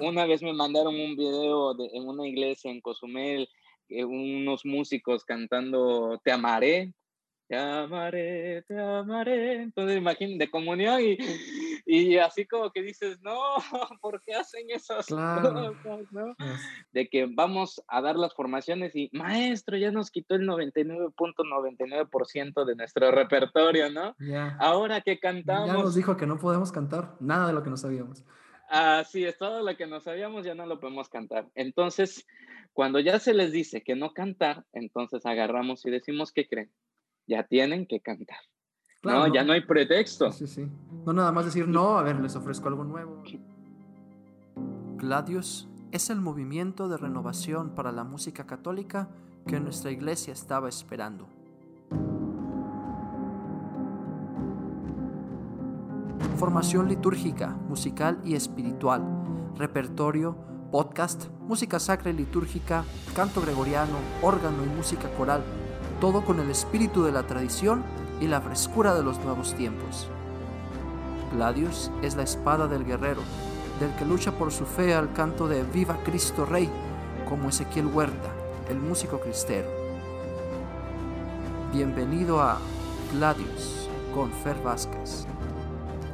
Una vez me mandaron un video de, en una iglesia en Cozumel, eh, unos músicos cantando Te amaré, te amaré, te amaré. Entonces, imagínate, de comunión y, y así como que dices, no, ¿por qué hacen esas cosas? ¿no? De que vamos a dar las formaciones y, maestro, ya nos quitó el 99.99% de nuestro repertorio, ¿no? Ahora que cantamos. Ya nos dijo que no podemos cantar nada de lo que no sabíamos. Así es, todo lo que no sabíamos ya no lo podemos cantar. Entonces, cuando ya se les dice que no cantar, entonces agarramos y decimos, ¿qué creen? Ya tienen que cantar no, ya no hay pretexto. Sí, sí, No nada más decir, no, a ver, les ofrezco algo nuevo. Gladius es el movimiento de renovación para la música católica que nuestra iglesia estaba esperando. Formación litúrgica, musical y espiritual, repertorio, podcast, música sacra y litúrgica, canto gregoriano, órgano y música coral, todo con el espíritu de la tradición y la frescura de los nuevos tiempos. Gladius es la espada del guerrero, del que lucha por su fe al canto de Viva Cristo Rey, como Ezequiel Huerta, el músico cristero. Bienvenido a Gladius con Fer Vázquez.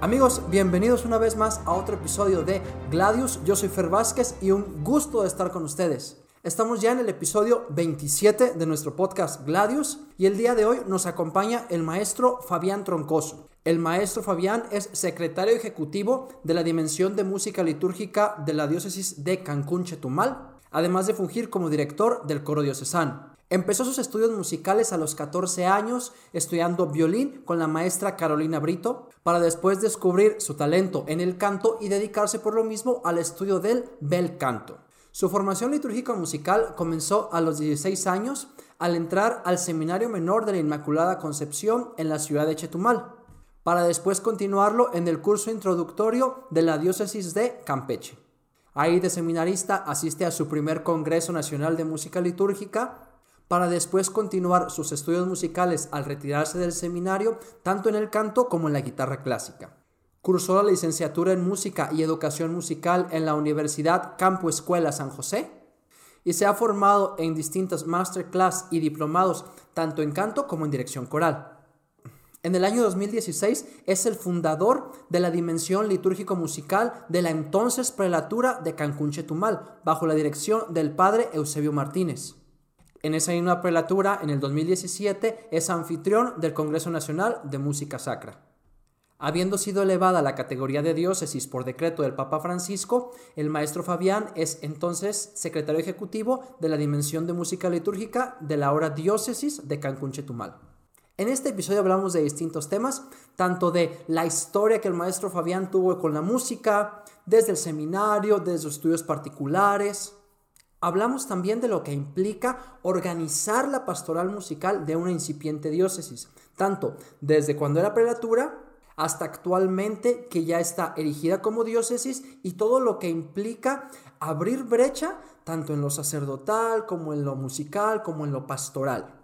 Amigos, bienvenidos una vez más a otro episodio de Gladius. Yo soy Fer Vázquez y un gusto de estar con ustedes. Estamos ya en el episodio 27 de nuestro podcast Gladius y el día de hoy nos acompaña el maestro Fabián Troncoso. El maestro Fabián es secretario ejecutivo de la Dimensión de Música Litúrgica de la Diócesis de Cancún Chetumal, además de fungir como director del coro diocesano. Empezó sus estudios musicales a los 14 años estudiando violín con la maestra Carolina Brito, para después descubrir su talento en el canto y dedicarse por lo mismo al estudio del bel canto. Su formación litúrgica musical comenzó a los 16 años al entrar al Seminario Menor de la Inmaculada Concepción en la ciudad de Chetumal, para después continuarlo en el curso introductorio de la diócesis de Campeche. Ahí de seminarista asiste a su primer Congreso Nacional de Música Litúrgica, para después continuar sus estudios musicales al retirarse del seminario, tanto en el canto como en la guitarra clásica. Cursó la licenciatura en Música y Educación Musical en la Universidad Campo Escuela San José y se ha formado en distintos masterclass y diplomados tanto en canto como en dirección coral. En el año 2016 es el fundador de la dimensión litúrgico-musical de la entonces prelatura de Cancún Chetumal, bajo la dirección del padre Eusebio Martínez. En esa misma prelatura, en el 2017, es anfitrión del Congreso Nacional de Música Sacra. Habiendo sido elevada a la categoría de diócesis por decreto del Papa Francisco, el maestro Fabián es entonces secretario ejecutivo de la Dimensión de Música Litúrgica de la ahora diócesis de Cancún Chetumal. En este episodio hablamos de distintos temas, tanto de la historia que el maestro Fabián tuvo con la música, desde el seminario, desde sus estudios particulares. Hablamos también de lo que implica organizar la pastoral musical de una incipiente diócesis, tanto desde cuando era prelatura hasta actualmente que ya está erigida como diócesis y todo lo que implica abrir brecha tanto en lo sacerdotal como en lo musical como en lo pastoral.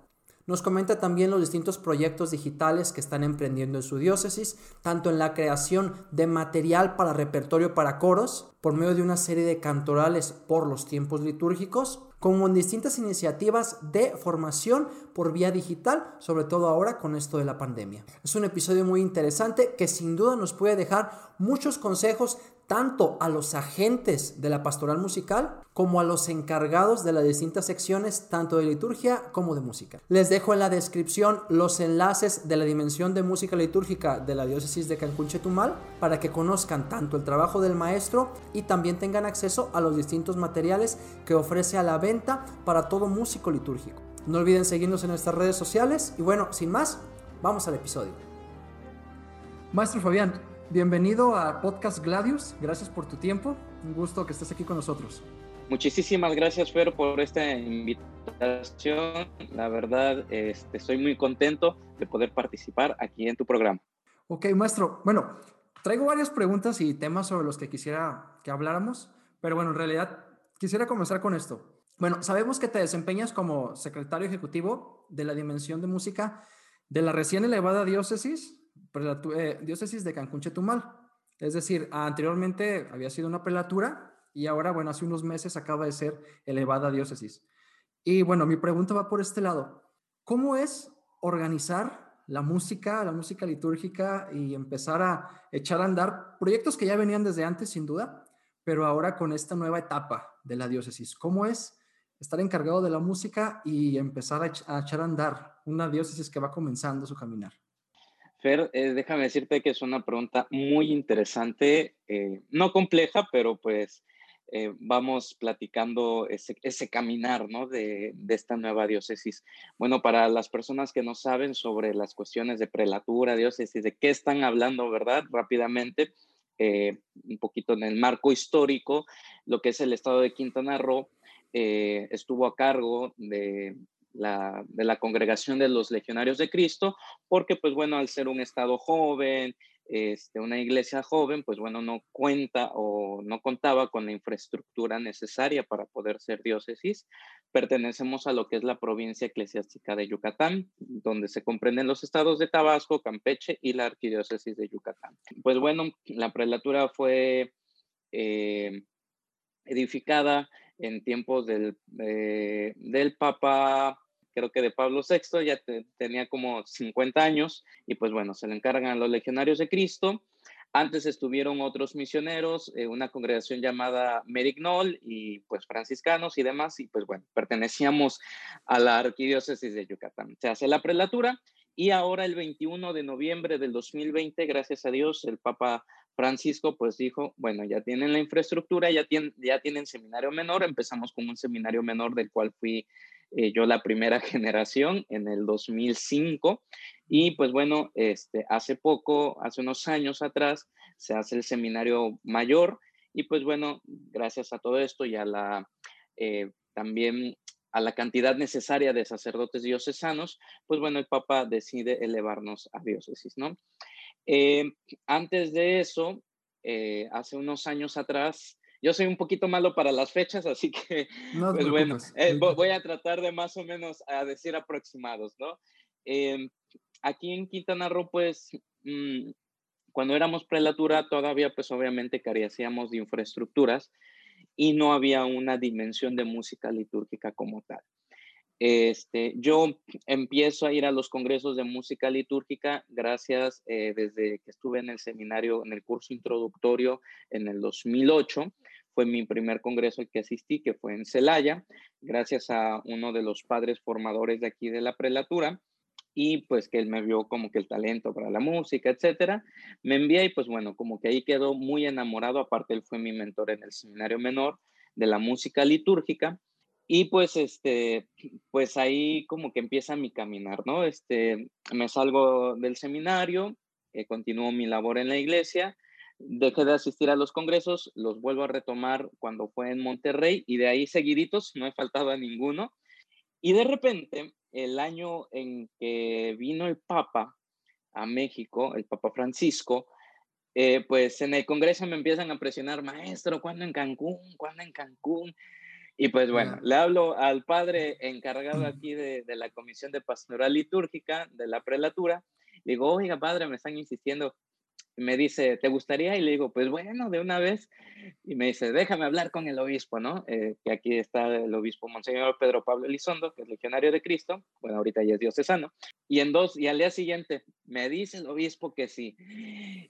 Nos comenta también los distintos proyectos digitales que están emprendiendo en su diócesis, tanto en la creación de material para repertorio para coros, por medio de una serie de cantorales por los tiempos litúrgicos, como en distintas iniciativas de formación por vía digital, sobre todo ahora con esto de la pandemia. Es un episodio muy interesante que sin duda nos puede dejar muchos consejos tanto a los agentes de la pastoral musical como a los encargados de las distintas secciones tanto de liturgia como de música. Les dejo en la descripción los enlaces de la dimensión de música litúrgica de la diócesis de Cancún Chetumal para que conozcan tanto el trabajo del maestro y también tengan acceso a los distintos materiales que ofrece a la venta para todo músico litúrgico. No olviden seguirnos en nuestras redes sociales y bueno, sin más, vamos al episodio. Maestro Fabián, bienvenido a Podcast Gladius. Gracias por tu tiempo. Un gusto que estés aquí con nosotros. Muchísimas gracias, Fer, por esta invitación. La verdad, este, estoy muy contento de poder participar aquí en tu programa. Ok, maestro. Bueno, traigo varias preguntas y temas sobre los que quisiera que habláramos, pero bueno, en realidad quisiera comenzar con esto. Bueno, sabemos que te desempeñas como secretario ejecutivo de la Dimensión de Música de la recién elevada diócesis, diócesis de Cancún Chetumal. Es decir, anteriormente había sido una prelatura y ahora, bueno, hace unos meses acaba de ser elevada a diócesis. Y bueno, mi pregunta va por este lado. ¿Cómo es organizar la música, la música litúrgica y empezar a echar a andar proyectos que ya venían desde antes, sin duda, pero ahora con esta nueva etapa de la diócesis. ¿Cómo es estar encargado de la música y empezar a, echar a andar una diócesis que va comenzando su caminar? Fer, eh, déjame decirte que es una pregunta muy interesante, eh, no compleja, pero pues eh, vamos platicando ese, caminar ¿no? de, de, esta nueva diócesis. Bueno, para las personas que no saben sobre las cuestiones de prelatura, diócesis, de qué están hablando, ¿verdad? Rápidamente, un poquito en el marco histórico, lo que es el estado de Quintana Roo, estuvo a cargo de, la, de la congregación de los legionarios de Cristo, porque pues bueno, al ser un estado joven, este, una iglesia joven, pues bueno, no cuenta o no contaba con la infraestructura necesaria para poder ser diócesis. Pertenecemos a lo que es la provincia eclesiástica de Yucatán, donde se comprenden los estados de Tabasco, Campeche y la arquidiócesis de Yucatán. Pues bueno, la prelatura fue eh, edificada en tiempos del, eh, del Papa creo que de Pablo VI, ya tenía como 50 años, y pues bueno, se le encargan a los legionarios de Cristo. Antes estuvieron otros misioneros, eh, una congregación llamada Merignol y pues franciscanos y demás, y pues bueno, pertenecíamos a la arquidiócesis de Yucatán. Se hace la prelatura y ahora el 21 de noviembre del 2020, gracias a Dios, el Papa Francisco pues dijo, bueno, ya tienen la infraestructura, ya tienen, ya tienen seminario menor, empezamos con un seminario menor del cual fui eh, yo la primera generación en el 2005 y pues bueno, este, hace poco, hace unos años atrás, se hace el seminario mayor y pues bueno, gracias a todo esto y a la eh, también a la cantidad necesaria de sacerdotes diocesanos, pues bueno, el Papa decide elevarnos a diócesis, ¿no? Eh, antes de eso, hace unos años atrás, yo soy un poquito malo para las fechas, así que, pues bueno, eh, voy a tratar de más o menos a decir aproximados, ¿no? Em, aquí en Quintana Roo, pues, mm, cuando éramos prelatura, todavía, pues, obviamente carecíamos de infraestructuras y no había una dimensión de música litúrgica como tal. Este, yo empiezo a ir a los congresos de música litúrgica gracias eh, desde que estuve en el seminario, en el curso introductorio en el 2008 fue mi primer congreso al que asistí, que fue en Celaya, gracias a uno de los padres formadores de aquí de la prelatura, y pues que él me vio como que el talento para la música, etcétera. Me envié y pues bueno, como que ahí quedó muy enamorado, aparte él fue mi mentor en el seminario menor de la música litúrgica. Y pues, este, pues ahí como que empieza mi caminar, ¿no? Este, me salgo del seminario, eh, continúo mi labor en la iglesia dejé de asistir a los congresos, los vuelvo a retomar cuando fue en Monterrey y de ahí seguiditos, no he faltado a ninguno. Y de repente, el año en que vino el Papa a México, el Papa Francisco, eh, pues en el Congreso me empiezan a presionar, maestro, ¿cuándo en Cancún? ¿Cuándo en Cancún? Y pues bueno, le hablo al padre encargado aquí de, de, la Comisión de Pastoral Litúrgica de la prelatura. Le digo, oiga, padre, me están insistiendo, me dice, ¿te gustaría? Y le digo, pues bueno, de una vez. Y me dice, déjame hablar con el obispo, ¿no? Eh, que aquí está el obispo Monseñor Pedro Pablo Elizondo, que es legionario de Cristo. Bueno, ahorita ya es diocesano. Y en dos, y al día siguiente, me dice el obispo que sí.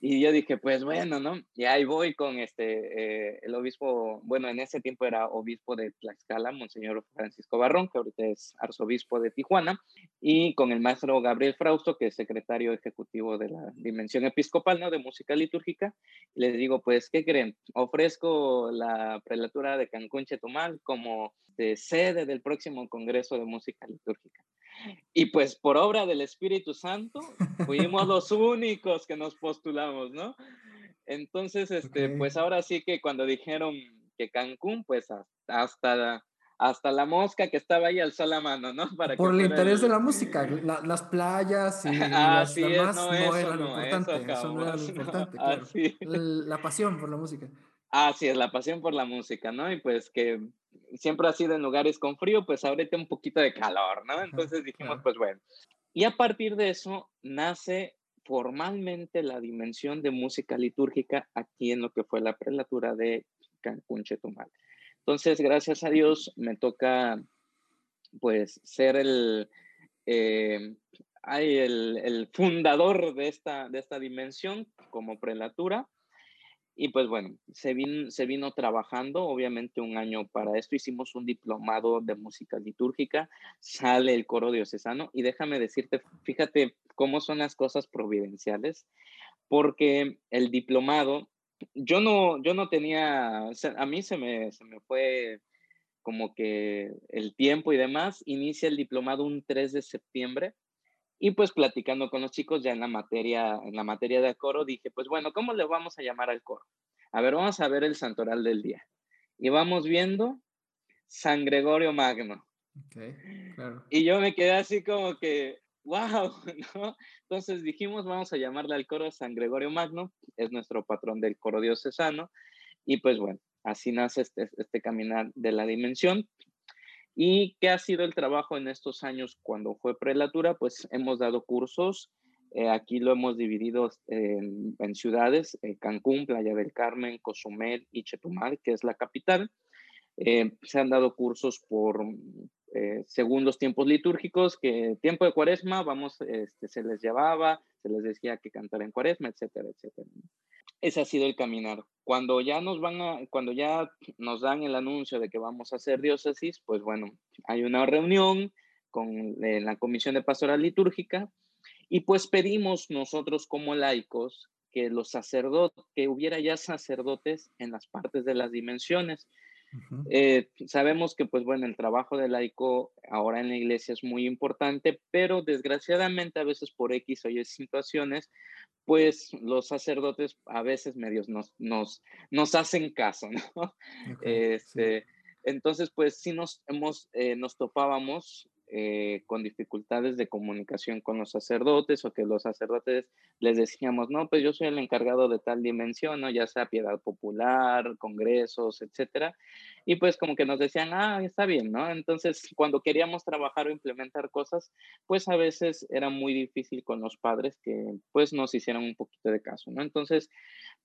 Y yo dije, pues bueno, ¿no? Y ahí voy con este, eh, el obispo, bueno, en ese tiempo era obispo de Tlaxcala, Monseñor Francisco Barrón, que ahorita es arzobispo de Tijuana, y con el maestro Gabriel Frausto, que es secretario ejecutivo de la Dimensión Episcopal, ¿no? De música litúrgica. Y les digo, pues, ¿qué creen? Ofrezco la prelatura de Cancún Chetumal como de sede del próximo Congreso de Música Litúrgica. Y pues por obra del Espíritu Santo, fuimos los únicos que nos postulamos, ¿no? Entonces, este, pues ahora sí que cuando dijeron que Cancún, pues hasta, hasta la mosca que estaba ahí alzó la mano, ¿no? Para por el interés de la música, las playas y las demás no, eran lo importante, eso, no era lo importante, claro. La pasión por la música. Así es, la pasión por la música, ¿no? Y pues que siempre ha sido en lugares con frío, pues ahorita un poquito de calor, ¿no? Entonces dijimos, pues bueno. Y a partir de eso nace formalmente la dimensión de música litúrgica aquí en lo que fue la prelatura de Cancún, Chetumal. Entonces, gracias a Dios, me toca pues ser el, eh, el, fundador de esta, de esta dimensión como prelatura. Y pues bueno, se vino trabajando, obviamente un año para esto, hicimos un diplomado de música litúrgica, sale el coro diocesano y déjame decirte, fíjate cómo son las cosas providenciales, porque el diplomado, yo no, yo no tenía, a mí se me, se me fue como que el tiempo y demás, inicia el diplomado un 3 de septiembre y pues platicando con los chicos ya en la materia, en la materia de coro, dije, pues bueno, ¿cómo le vamos a llamar al coro? A ver, vamos a ver el santoral del día. Y vamos viendo San Gregorio Magno. Y yo me quedé así como que, wow. Entonces dijimos, vamos a llamarle al coro San Gregorio Magno, es nuestro patrón del coro diocesano. Y pues bueno, así nace este, este caminar de la dimensión. ¿Y qué ha sido el trabajo en estos años cuando fue prelatura? Pues hemos dado cursos, eh, aquí lo hemos dividido en, ciudades, eh, Cancún, Playa del Carmen, Cozumel y Chetumal, que es la capital. Eh, se han dado cursos por, según los tiempos litúrgicos, que tiempo de cuaresma, vamos, este, se les llevaba, se les decía que cantar en cuaresma, etcétera, etcétera ese ha sido el caminar. Cuando ya nos van a, cuando ya nos dan el anuncio de que vamos a hacer diócesis, pues bueno, hay una reunión con eh, la Comisión de Pastoral Litúrgica y pues pedimos nosotros como laicos que los sacerdotes, que hubiera ya sacerdotes en las partes de las dimensiones. Eh, sabemos que, pues bueno, el trabajo del laico ahora en la iglesia es muy importante, pero desgraciadamente a veces por X o Y situaciones, pues los sacerdotes a veces medios nos, nos, nos hacen caso, ¿no? este, Entonces, pues sí nos, hemos, eh, nos topábamos eh, con dificultades de comunicación con los sacerdotes o que los sacerdotes les decíamos, no, pues yo soy el encargado de tal dimensión, ¿no? ya sea piedad popular, congresos, etcétera. Y pues como que nos decían, ah, está bien, ¿no? Entonces, cuando queríamos trabajar o implementar cosas, pues a veces era muy difícil con los padres que pues nos hicieran un poquito de caso, ¿no? Entonces,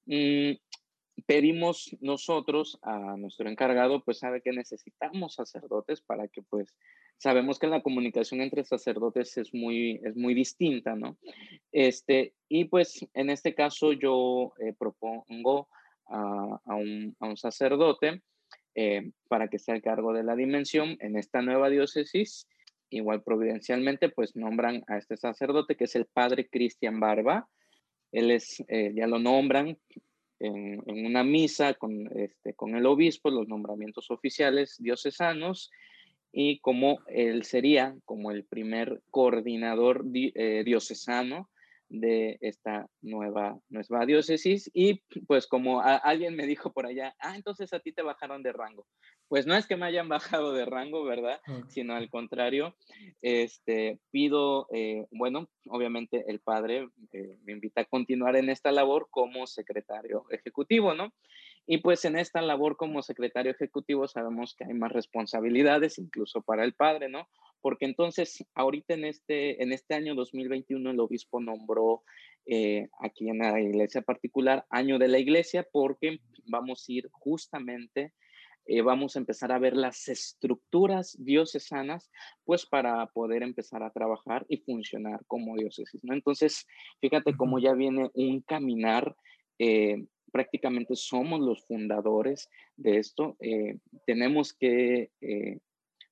mmm, pedimos nosotros a nuestro encargado, pues sabe que necesitamos sacerdotes para que pues sabemos que la comunicación entre sacerdotes es muy, es muy distinta, ¿no? Este, y pues en este caso yo eh, propongo a, a, un, a, un, sacerdote eh, para que sea el cargo de la dimensión en esta nueva diócesis. Igual providencialmente pues nombran a este sacerdote que es el padre Cristian Barba. Él es, eh, ya lo nombran, en, una misa con, este, con el obispo, los nombramientos oficiales diocesanos, y como él sería como el primer coordinador eh, diocesano de esta nueva, nueva diócesis. Y pues como alguien me dijo por allá, ah, entonces a ti te bajaron de rango pues no es que me hayan bajado de rango, ¿verdad? Sino al contrario, este, pido, eh, bueno, obviamente el padre eh, me invita a continuar en esta labor como secretario ejecutivo, ¿no? Y pues en esta labor como secretario ejecutivo sabemos que hay más responsabilidades, incluso para el padre, ¿no? Porque entonces, ahorita en este, en este año 2021, el obispo nombró eh, aquí en la iglesia particular año de la iglesia, porque vamos a ir justamente eh, vamos a empezar a ver las estructuras diocesanas, pues para poder empezar a trabajar y funcionar como diócesis, ¿no? Entonces, fíjate cómo ya viene un caminar, eh, prácticamente somos los fundadores de esto, eh, tenemos que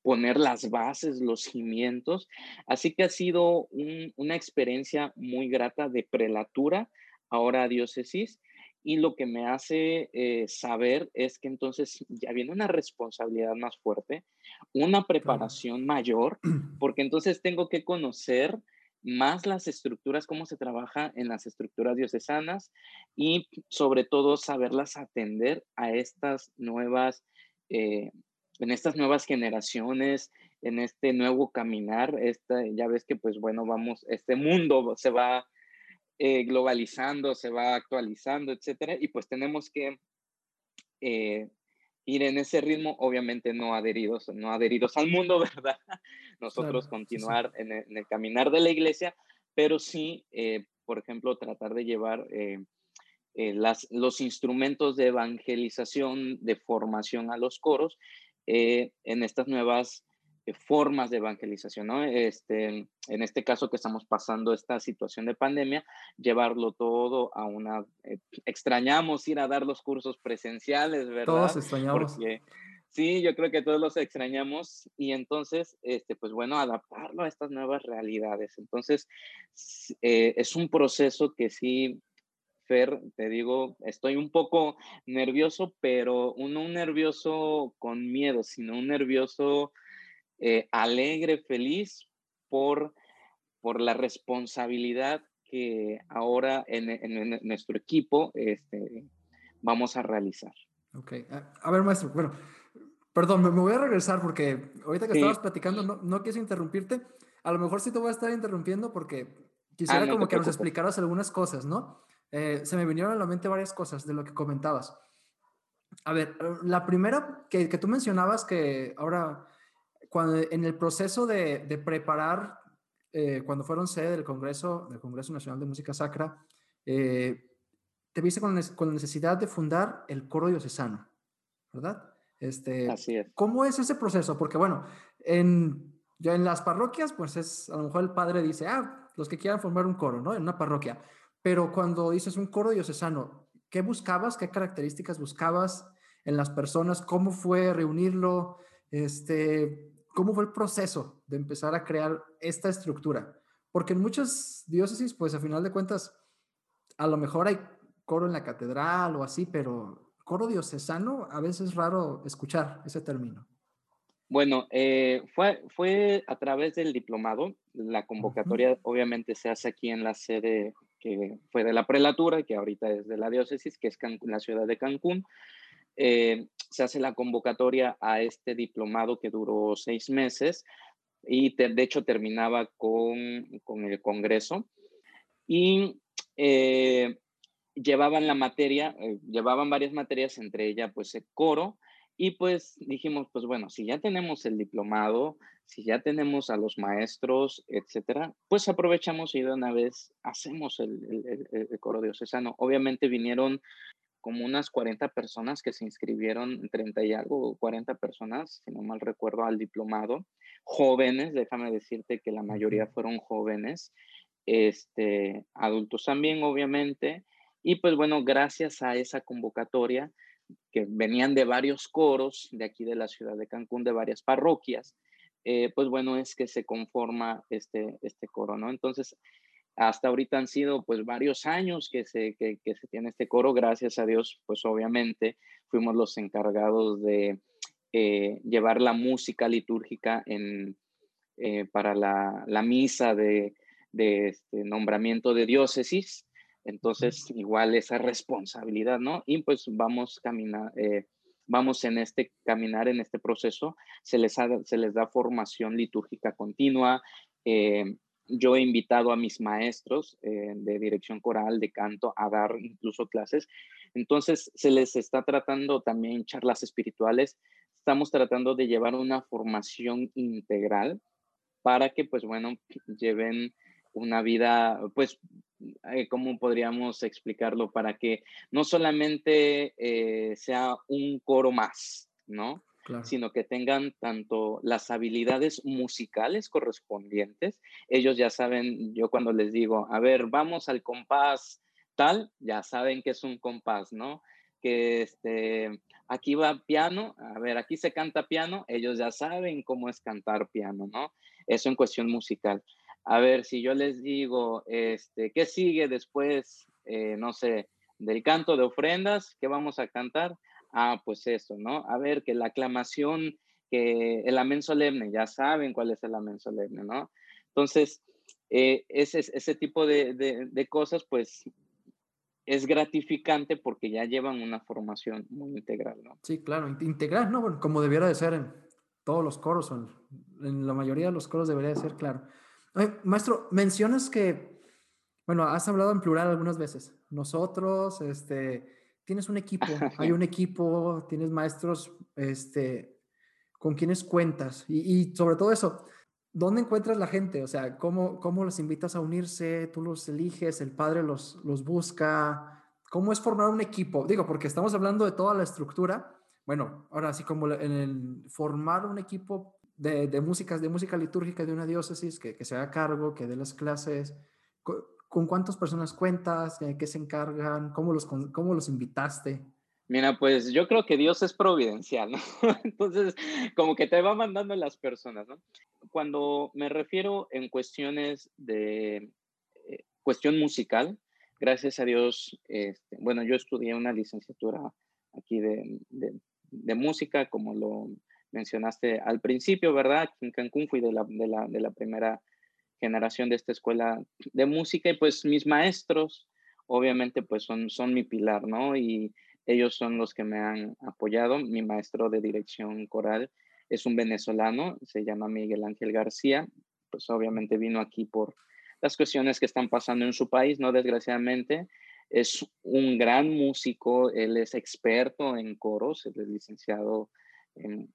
poner las bases, los cimientos, así que ha sido una experiencia muy grata de prelatura, ahora diócesis, y lo que me hace eh, saber es que entonces ya viene una responsabilidad más fuerte, una preparación mayor, porque entonces tengo que conocer más las estructuras, cómo se trabaja en las estructuras diocesanas y sobre todo saberlas atender a estas nuevas, eh, en estas nuevas generaciones, en este nuevo caminar. Esta, ya ves que pues bueno, vamos, este mundo se va eh, globalizando, se va actualizando, etcétera, y pues tenemos que eh, ir en ese ritmo, obviamente no adheridos, no adheridos al mundo, ¿verdad? Nosotros continuar En, el, caminar de la iglesia, pero sí, eh, por ejemplo, tratar de llevar eh, las, los instrumentos de evangelización, de formación a los coros eh, en estas nuevas eh, formas de evangelización, ¿no? Este, en este caso que estamos pasando esta situación de pandemia, llevarlo todo a una... extrañamos ir a dar los cursos presenciales, ¿verdad? Todos extrañamos. sí, yo creo que todos los extrañamos y entonces, este, pues bueno, adaptarlo a estas nuevas realidades. Entonces, es un proceso que sí Fer, te digo, estoy un poco nervioso, pero no un nervioso con miedo, sino un nervioso eh, alegre, feliz por, por la responsabilidad que ahora en, nuestro equipo este, vamos a realizar. Ok, a, ver maestro, bueno, perdón, me, voy a regresar porque ahorita que estabas platicando no, no quise interrumpirte, a lo mejor sí te voy a estar interrumpiendo porque quisiera ah, como que nos explicaras algunas cosas, ¿no? Eh, se me vinieron a la mente varias cosas de lo que comentabas. A ver, la primera que, tú mencionabas que ahora, cuando, en el proceso de, preparar, eh, cuando fueron sede del Congreso, del Congreso Nacional de Música Sacra, eh, te viste con, la necesidad de fundar el coro diocesano, ¿verdad? Este, Así es. ¿Cómo es ese proceso? Porque bueno, en, ya en las parroquias, pues es, a lo mejor el padre dice, ah, los que quieran formar un coro, ¿no? En una parroquia. Pero cuando dices un coro diocesano, ¿qué buscabas? ¿Qué características buscabas en las personas? ¿Cómo fue reunirlo? Este, ¿Cómo fue el proceso de empezar a crear esta estructura? Porque en muchas diócesis, pues a final de cuentas, a lo mejor hay coro en la catedral o así, pero coro diocesano a veces es raro escuchar ese término. Bueno, eh, fue, fue a través del diplomado. La convocatoria obviamente se hace aquí en la sede que fue de la prelatura, que ahorita es de la diócesis, que es la ciudad de Cancún. Eh, se hace la convocatoria a este diplomado que duró seis meses y de hecho terminaba con, el Congreso. Y eh, llevaban la materia, eh, llevaban varias materias, entre ellas pues el coro, y pues dijimos, pues bueno, si ya tenemos el diplomado, si ya tenemos a los maestros, etcétera, pues aprovechamos y de una vez hacemos el, el, coro diocesano. Obviamente vinieron como unas 40 personas que se inscribieron, 30 y algo, 40 personas, si no mal recuerdo, al diplomado. Jóvenes, déjame decirte que la mayoría fueron jóvenes, este, adultos también, obviamente. Y pues bueno, gracias a esa convocatoria, que venían de varios coros de aquí de la ciudad de Cancún, de varias parroquias, eh, pues bueno, es que se conforma este, este coro, ¿no? Entonces, hasta ahorita han sido pues varios años que se, que, se tiene este coro, gracias a Dios, pues obviamente fuimos los encargados de eh, llevar la música litúrgica en, eh, para la, la, misa de, de este nombramiento de diócesis entonces, igual esa responsabilidad, ¿no? Y pues vamos caminar, eh, vamos en este caminar, en este proceso, se les, se les da formación litúrgica continua. Eh, yo he invitado a mis maestros eh, de dirección coral, de canto, a dar incluso clases. Entonces, se les está tratando también charlas espirituales. Estamos tratando de llevar una formación integral para que, pues bueno, lleven una vida, pues eh, ¿cómo podríamos explicarlo? Para que no solamente eh, sea un coro más, ¿no? Sino que tengan tanto las habilidades musicales correspondientes. Ellos ya saben, yo cuando les digo, a ver, vamos al compás tal, ya saben que es un compás, ¿no? Que este, aquí va piano, a ver, aquí se canta piano, ellos ya saben cómo es cantar piano, ¿no? Eso en cuestión musical a ver, si yo les digo, este, ¿qué sigue después, eh, no sé, del canto de ofrendas? ¿Qué vamos a cantar? Ah, pues eso, ¿no? A ver, que la aclamación, que el amén solemne, ya saben cuál es el amén solemne, ¿no? Entonces, eh, ese, ese tipo de, de, cosas, pues, es gratificante porque ya llevan una formación muy integral, ¿no? Sí, claro, integral, ¿no? Bueno, como debiera de ser en todos los coros, en, en la mayoría de los coros debería de ser, claro maestro, mencionas que, bueno, has hablado en plural algunas veces. Nosotros, este, tienes un equipo, hay un equipo, tienes maestros, este, con quienes cuentas y, sobre todo eso, ¿dónde encuentras la gente? O sea, ¿cómo, ¿cómo los invitas a unirse? ¿Tú los eliges? ¿El padre los, los busca? ¿Cómo es formar un equipo? Digo, porque estamos hablando de toda la estructura. Bueno, ahora sí, como en el formar un equipo de, de músicas, de música litúrgica de una diócesis que, que se haga cargo, que dé las clases. ¿Con, cuántas personas cuentas? ¿Qué se encargan? ¿Cómo los, cómo los invitaste? Mira, pues yo creo que Dios es providencial, ¿no? Entonces, como que te va mandando las personas, ¿no? Cuando me refiero en cuestiones de eh, cuestión musical, gracias a Dios, este, bueno, yo estudié una licenciatura aquí de, de, música, como lo mencionaste al principio, ¿verdad? En Cancún fui de la, de la, de la primera generación de esta escuela de música y pues mis maestros, obviamente, pues son, son mi pilar, ¿no? Y ellos son los que me han apoyado. Mi maestro de dirección coral es un venezolano, se llama Miguel Ángel García, pues obviamente vino aquí por las cuestiones que están pasando en su país, ¿no? Desgraciadamente, es un gran músico, él es experto en coros, él es licenciado en,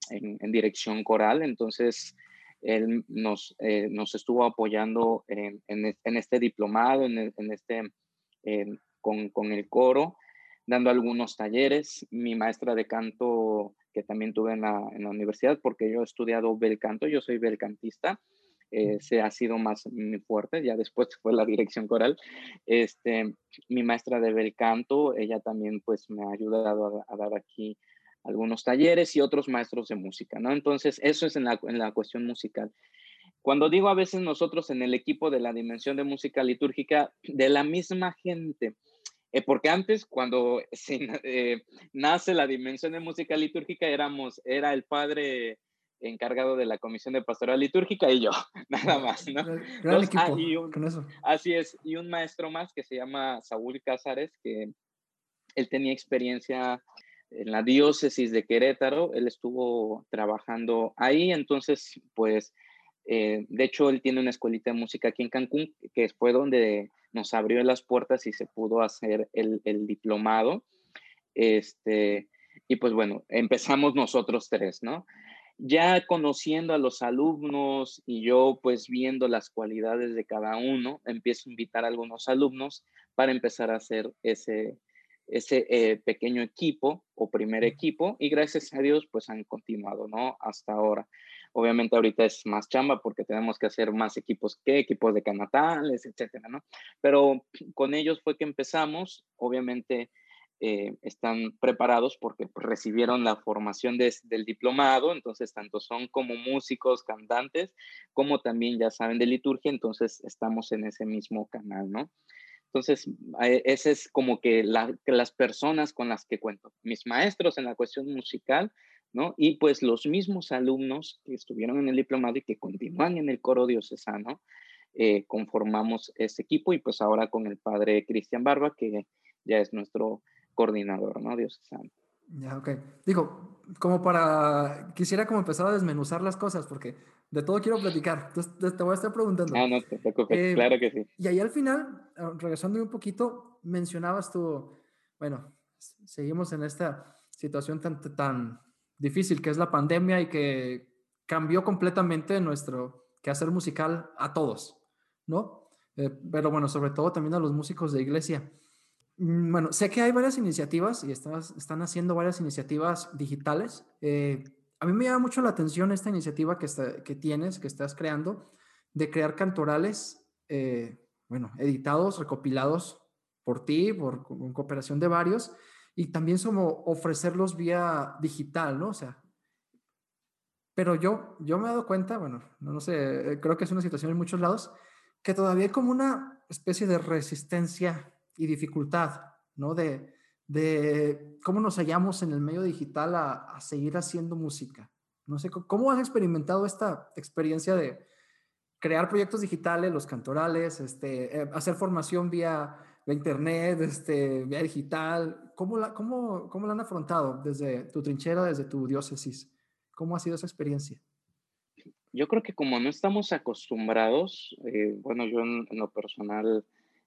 dirección coral, entonces él nos, eh, nos estuvo apoyando en, este diplomado, en, este, con, con, el coro, dando algunos talleres. Mi maestra de canto, que también tuve en la, en la universidad, porque yo he estudiado bel canto, yo soy belcantista, eh, se ha sido más fuerte, ya después fue la dirección coral. Este, mi maestra de bel canto, ella también pues me ha ayudado a, dar aquí algunos talleres y otros maestros de música, ¿no? Entonces, eso es en la, en la cuestión musical. Cuando digo a veces nosotros en el equipo de la dimensión de música litúrgica, de la misma gente, eh, porque antes, cuando eh, nace la dimensión de música litúrgica, éramos, era el padre encargado de la comisión de pastoral litúrgica y yo, nada más, ¿no? Ah, así es, y un maestro más que se llama Saúl Cázares, que él tenía experiencia en la diócesis de Querétaro, él estuvo trabajando ahí, entonces, pues, eh, de hecho, él tiene una escuelita de música aquí en Cancún, que fue donde nos abrió las puertas y se pudo hacer el, el diplomado. Este, y pues bueno, empezamos nosotros tres, ¿no? ya conociendo a los alumnos y yo pues viendo las cualidades de cada uno, empiezo a invitar a algunos alumnos para empezar a hacer ese, ese eh, pequeño equipo o primer equipo y gracias a Dios pues han continuado, ¿no? Hasta ahora. Obviamente ahorita es más chamba porque tenemos que hacer más equipos que equipos de canatales, etcétera, ¿no? Pero con ellos fue que empezamos, obviamente eh, están preparados porque pues, recibieron la formación del diplomado, entonces tanto son como músicos, cantantes, como también ya saben de liturgia, entonces estamos en ese mismo canal, ¿no? Entonces, eh, ese es como que, las personas con las que cuento, mis maestros en la cuestión musical, ¿no? Y pues los mismos alumnos que estuvieron en el diplomado y que continúan en el coro diocesano, eh, conformamos ese equipo y pues ahora con el padre Cristian Barba, que ya es nuestro coordinador, ¿no? Dios santo. Ya, ok. Digo, como para, quisiera como empezar a desmenuzar las cosas, porque de todo quiero platicar. Entonces te voy a estar preguntando. Ah, no te preocupes, eh, claro que sí. Y ahí al final, ah, regresando un poquito, mencionabas tú, bueno, seguimos en esta situación tan, tan difícil que es la pandemia y que cambió completamente nuestro quehacer musical a todos, ¿no? Eh, pero bueno, sobre todo también a los músicos de iglesia. Mm, bueno, sé que hay varias iniciativas y están haciendo varias iniciativas digitales. Eh, a mí me llama mucho la atención esta iniciativa que, tienes, que estás creando, de crear cantorales, eh, bueno, editados, recopilados por ti, por cooperación de varios, y también como ofrecerlos vía digital, ¿no? O sea, pero yo, yo me he dado cuenta, bueno, no, no sé, eh, creo que es una situación en muchos lados, que todavía hay como una especie de resistencia y dificultad, ¿no? De, de cómo nos hallamos en el medio digital a, seguir haciendo música. No sé, ¿cómo has experimentado esta experiencia de crear proyectos digitales, los cantorales, este, eh, hacer formación vía, internet, este, vía digital? ¿Cómo la, cómo, ¿Cómo la han afrontado desde tu trinchera, desde tu diócesis? ¿Cómo ha sido esa experiencia? Yo creo que como no estamos acostumbrados, eh, bueno, yo en, lo personal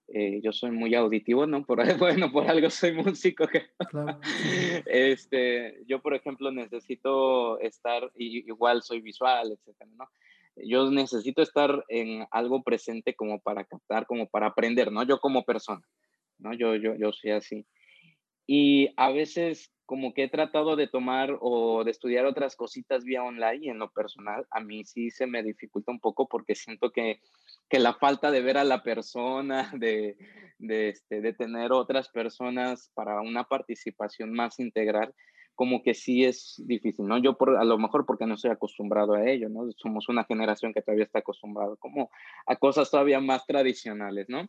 eh, yo soy muy auditivo, ¿no? Por, bueno, por algo soy músico. Este, yo, por ejemplo, necesito estar, igual soy visual, etcétera, ¿no? Yo necesito estar en algo presente como para captar, como para aprender, ¿no? Yo como persona, ¿no? Yo, yo, yo soy así. Y a veces como que he tratado de tomar o de estudiar otras cositas vía online y en lo personal a mí sí se me dificulta un poco porque siento que, que la falta de ver a la persona, de, de, este, de tener otras personas para una participación más integral, como que sí es difícil, ¿no? Yo por, a lo mejor porque no estoy acostumbrado a ello, ¿no? Somos una generación que todavía está acostumbrado como a cosas todavía más tradicionales, ¿no?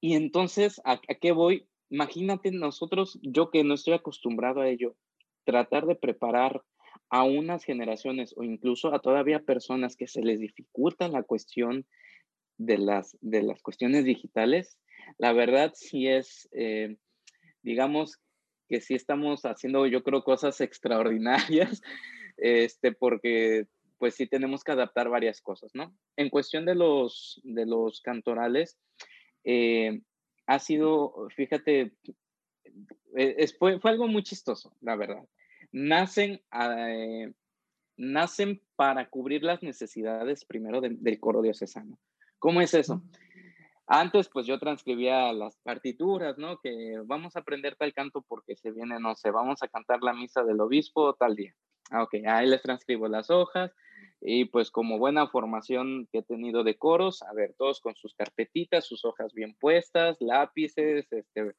Y entonces, ¿a, qué voy? Imagínate nosotros, yo que no estoy acostumbrado a ello, tratar de preparar a unas generaciones o incluso a todavía personas que se les dificulta la cuestión de las, de las cuestiones digitales, la verdad sí es, eh, digamos, que sí estamos haciendo, yo creo, cosas extraordinarias, este, porque pues sí tenemos que adaptar varias cosas, ¿no? En cuestión de los, de los cantorales, eh, ha sido, fíjate, eh, fue, fue, algo muy chistoso, la verdad. Nacen, eh, nacen para cubrir las necesidades primero del coro diocesano. ¿Cómo es eso? Antes, pues yo transcribía las partituras, ¿no? Que vamos a aprender tal canto porque se viene, no sé, vamos a cantar la misa del obispo tal día. Ah, ok, ahí les transcribo las hojas y pues como buena formación que he tenido de coros, a ver, todos con sus carpetitas, sus hojas bien puestas, lápices, este,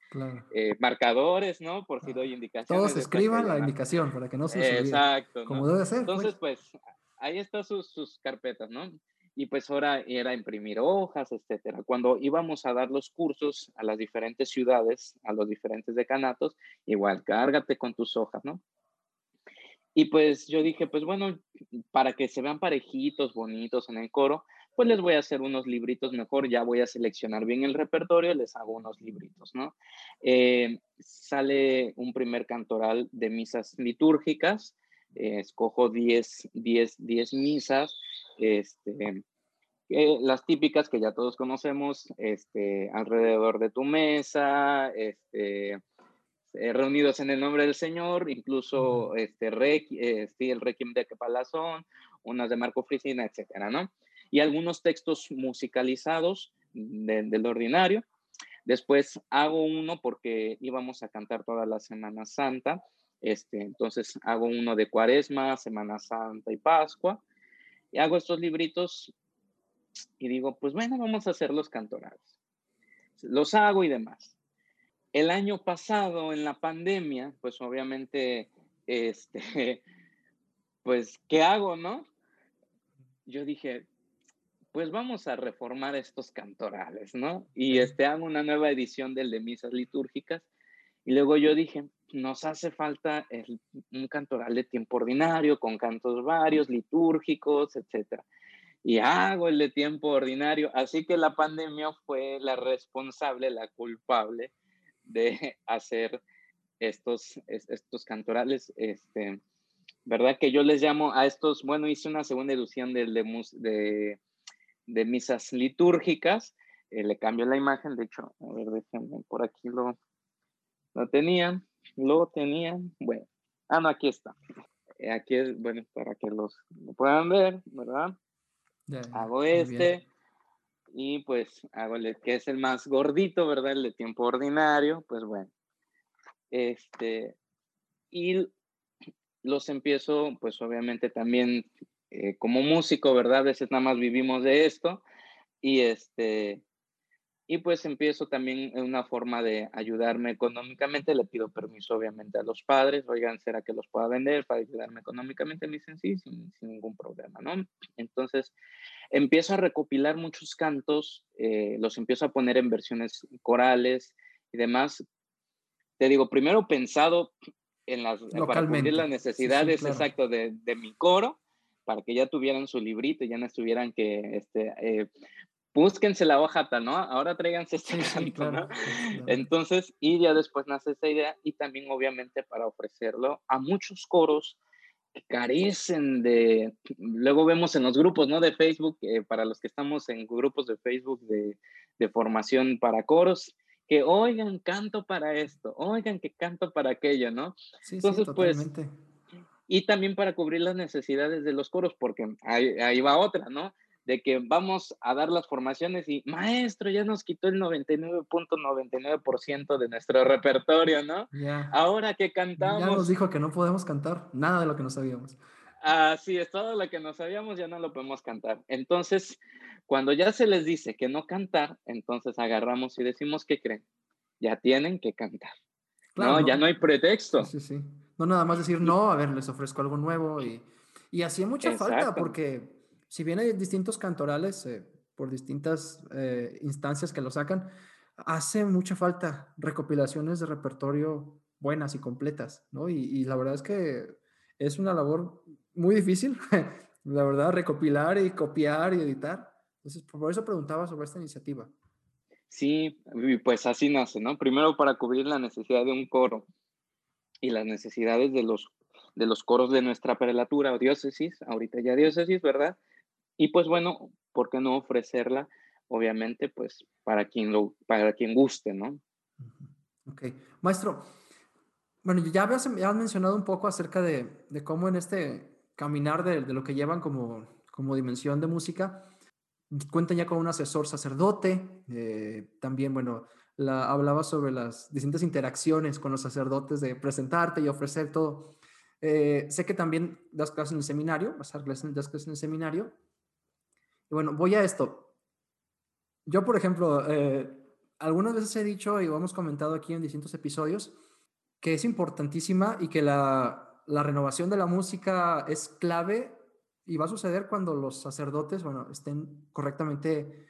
eh, marcadores, ¿no? Por si doy indicaciones. Todos escriban la indicación para que no se olvide. Exacto. Como debe ser. Pues. Entonces, pues, ahí están sus, sus carpetas, ¿no? y pues ahora era imprimir hojas, etcétera. Cuando íbamos a dar los cursos a las diferentes ciudades, a los diferentes decanatos, igual, cárgate con tus hojas, ¿no? Y pues yo dije, pues bueno, para que se vean parejitos, bonitos en el coro, pues les voy a hacer unos libritos mejor, ya voy a seleccionar bien el repertorio, les hago unos libritos, ¿no? Eh, sale un primer cantoral de misas litúrgicas, eh, escojo 10, 10, 10 misas, este, las típicas que ya todos conocemos, este, alrededor de tu mesa, este, eh, reunidos en el nombre del Señor, incluso este, eh, el Requiem de Palazón, unas de Marco Frisina, etcétera, ¿no? Y algunos textos musicalizados del ordinario. Después hago uno porque íbamos a cantar toda la Semana Santa, este, entonces hago uno de Cuaresma, Semana Santa y Pascua y hago estos libritos y digo, pues bueno, vamos a hacer los cantorales. Los hago y demás. El año pasado, en la pandemia, pues obviamente, este, pues, ¿qué hago, no? Yo dije, pues vamos a reformar estos cantorales, ¿no? Y este, hago una nueva edición del de misas litúrgicas. Y luego yo dije, nos hace falta un cantoral de tiempo ordinario, con cantos varios, litúrgicos, etc. Y hago el de tiempo ordinario. Así que la pandemia fue la responsable, la culpable de hacer estos, estos cantorales. Este, ¿Verdad? Que yo les llamo a estos, bueno, hice una segunda edición de, de, de, misas litúrgicas. Eh, le cambio la imagen, de hecho, a ver, déjenme, por aquí lo, lo tenían lo tenían, bueno, ah, no, aquí está. Eh, aquí es, bueno, para que los lo puedan ver, ¿verdad? hago este y pues hago el que es el más gordito, ¿verdad? El de tiempo ordinario, pues bueno. Este, y los empiezo, pues obviamente también eh, como músico, ¿verdad? A veces nada más vivimos de esto y este, y pues empiezo también en una forma de ayudarme económicamente. Le pido permiso obviamente a los padres. Oigan, ¿será que los pueda vender para ayudarme económicamente? Me dicen sí, sin, ningún problema, ¿no? Entonces empiezo a recopilar muchos cantos, eh, los empiezo a poner en versiones corales y demás. Te digo, primero pensado en las, para cubrir las necesidades exacto de, de mi coro, para que ya tuvieran su librito ya no estuvieran que este, eh, búsquense la hoja ¿no? Ahora tráiganse este canto, ¿no? Entonces, y ya después nace esa idea y también obviamente para ofrecerlo a muchos coros que carecen de, luego vemos en los grupos, ¿no? De Facebook, para los que estamos en grupos de Facebook de, de formación para coros, que oigan, canto para esto, oigan que canto para aquello, ¿no? Sí, Entonces, sí, pues, y también para cubrir las necesidades de los coros, porque ahí, ahí va otra, ¿no? De que vamos a dar las formaciones y maestro ya nos quitó el 99.99% de nuestro repertorio, ¿no? Ahora que cantamos. Ya nos dijo que no podemos cantar nada de lo que no sabíamos. Así es, todo lo que no sabíamos ya no lo podemos cantar. Entonces, cuando ya se les dice que no cantar, entonces agarramos y decimos, ¿qué creen? Ya tienen que cantar. no, ya no hay pretexto. Sí, sí. No nada más decir, no, a ver, les ofrezco algo nuevo y, y hacía mucha falta porque si bien hay distintos cantorales eh, por distintas eh, instancias que lo sacan, hace mucha falta recopilaciones de repertorio buenas y completas, ¿no? Y, la verdad es que es una labor muy difícil, la verdad, recopilar y copiar y editar. Entonces, por eso preguntaba sobre esta iniciativa. Sí, pues así nace, ¿no? Primero para cubrir la necesidad de un coro y las necesidades de los, de los coros de nuestra prelatura o diócesis, ahorita ya diócesis, ¿verdad? Y pues bueno, ¿por qué no ofrecerla? Obviamente, pues para quien, lo, para quien guste, ¿no? Ok. Maestro, bueno, ya habías, mencionado un poco acerca de, de cómo en este caminar de, de, lo que llevan como, como dimensión de música, cuentan ya con un asesor sacerdote, eh, también, bueno, la, hablaba sobre las distintas interacciones con los sacerdotes de presentarte y ofrecer todo. Eh, sé que también das clases en el seminario, vas a dar clases, das clases en el seminario, y bueno, voy a esto. Yo, por ejemplo, eh, algunas veces he dicho y hemos comentado aquí en distintos episodios que es importantísima y que la, la renovación de la música es clave y va a suceder cuando los sacerdotes, bueno, estén correctamente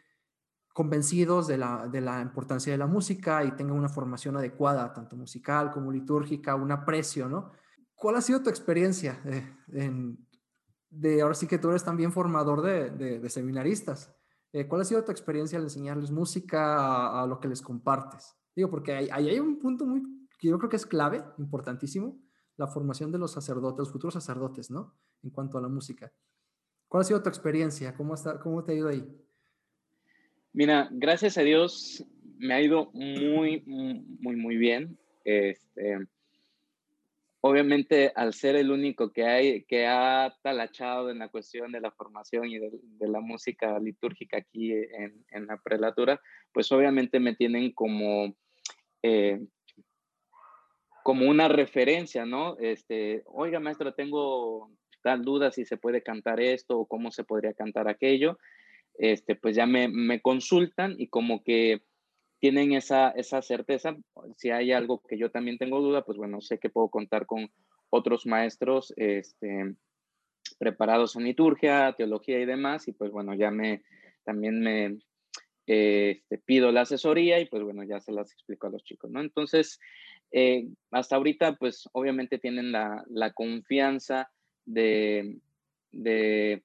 convencidos de la, de la, importancia de la música y tengan una formación adecuada, tanto musical como litúrgica, un aprecio, ¿no? ¿Cuál ha sido tu experiencia eh, en, de ahora sí que tú eres también formador de, de, seminaristas. Eh, ¿Cuál ha sido tu experiencia al enseñarles música a, lo que les compartes? Digo, porque ahí hay, un punto muy, que yo creo que es clave, importantísimo, la formación de los sacerdotes, los futuros sacerdotes, ¿no? En cuanto a la música. ¿Cuál ha sido tu experiencia? ¿Cómo, está, cómo te ha ido ahí? Mira, gracias a Dios me ha ido muy, muy, muy bien. Este, obviamente al ser el único que hay que ha talachado en la cuestión de la formación y de, la música litúrgica aquí en, la prelatura, pues obviamente me tienen como eh, como una referencia, ¿no? Este, oiga maestro, tengo tal duda si se puede cantar esto o cómo se podría cantar aquello. Este, pues ya me, me consultan y como que tienen esa, esa certeza. Si hay algo que yo también tengo duda, pues bueno, sé que puedo contar con otros maestros este, preparados en liturgia, teología y demás, y pues bueno, ya me, también me este, pido la asesoría y pues bueno, ya se las explico a los chicos, ¿no? Entonces, eh, hasta ahorita, pues obviamente tienen la, la confianza de, de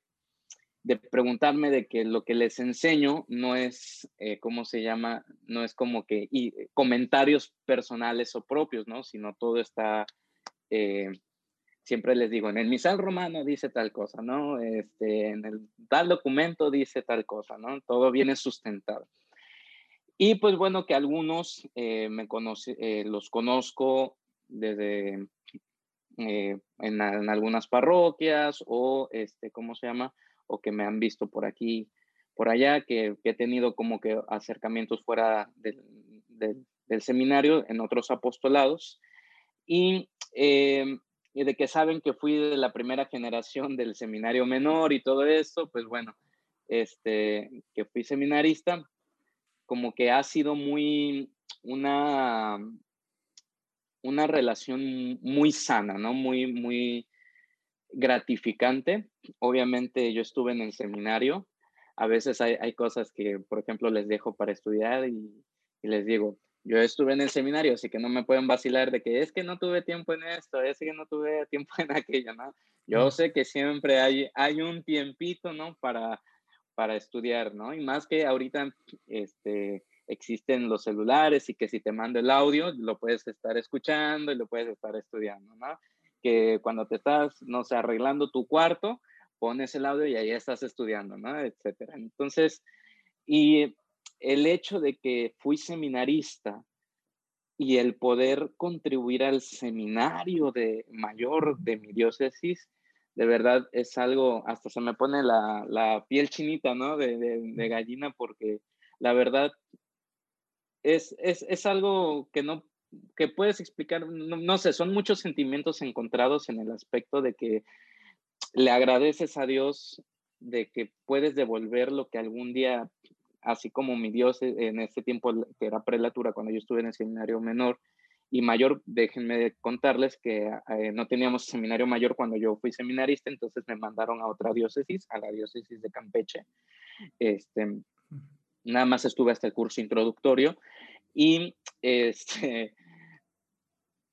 de preguntarme de que lo que les enseño no es, eh, ¿cómo se llama? No es como que y, eh, comentarios personales o propios, ¿no? Sino todo está, eh, siempre les digo, en el misal romano dice tal cosa, ¿no? Este, en el tal documento dice tal cosa, ¿no? Todo viene sustentado. Y pues bueno, que algunos me conoce, los conozco desde en, en, algunas parroquias o, este, ¿cómo se llama? O que me han visto por aquí, por allá, que, he tenido como que acercamientos fuera del, seminario en otros apostolados y, em, y, de que saben que fui de la primera generación del seminario menor y todo esto, pues bueno, este, que fui seminarista, como que ha sido muy una, una relación muy sana, ¿no? Muy, muy, gratificante. Obviamente yo estuve en el seminario. A veces hay, cosas que, por ejemplo, les dejo para estudiar y, les digo, yo estuve en el seminario, así que no me pueden vacilar de que es que no tuve tiempo en esto, es que no tuve tiempo en aquello, ¿no? Yo sé que siempre hay, hay un tiempito, ¿no? Para, para estudiar, ¿no? Y más que ahorita, este, existen los celulares y que si te mando el audio, lo puedes estar escuchando y lo puedes estar estudiando, ¿no? Que cuando te estás, no sé, arreglando tu cuarto, pones el audio y ahí estás estudiando, ¿no? Etcétera. Entonces, y el hecho de que fui seminarista y el poder contribuir al seminario de mayor de mi diócesis, de verdad es algo, hasta se me pone la, piel chinita, ¿no? De, gallina, porque la verdad es, es, algo que no que puedes explicar, no, sé, son muchos sentimientos encontrados en el aspecto de que le agradeces a Dios de que puedes devolver lo que algún día, así como mi Dios en este tiempo que era prelatura cuando yo estuve en el seminario menor, y mayor, déjenme contarles que eh, no teníamos seminario mayor cuando yo fui seminarista, entonces me mandaron a otra diócesis, a la diócesis de Campeche. Este, nada más estuve hasta el curso introductorio y este,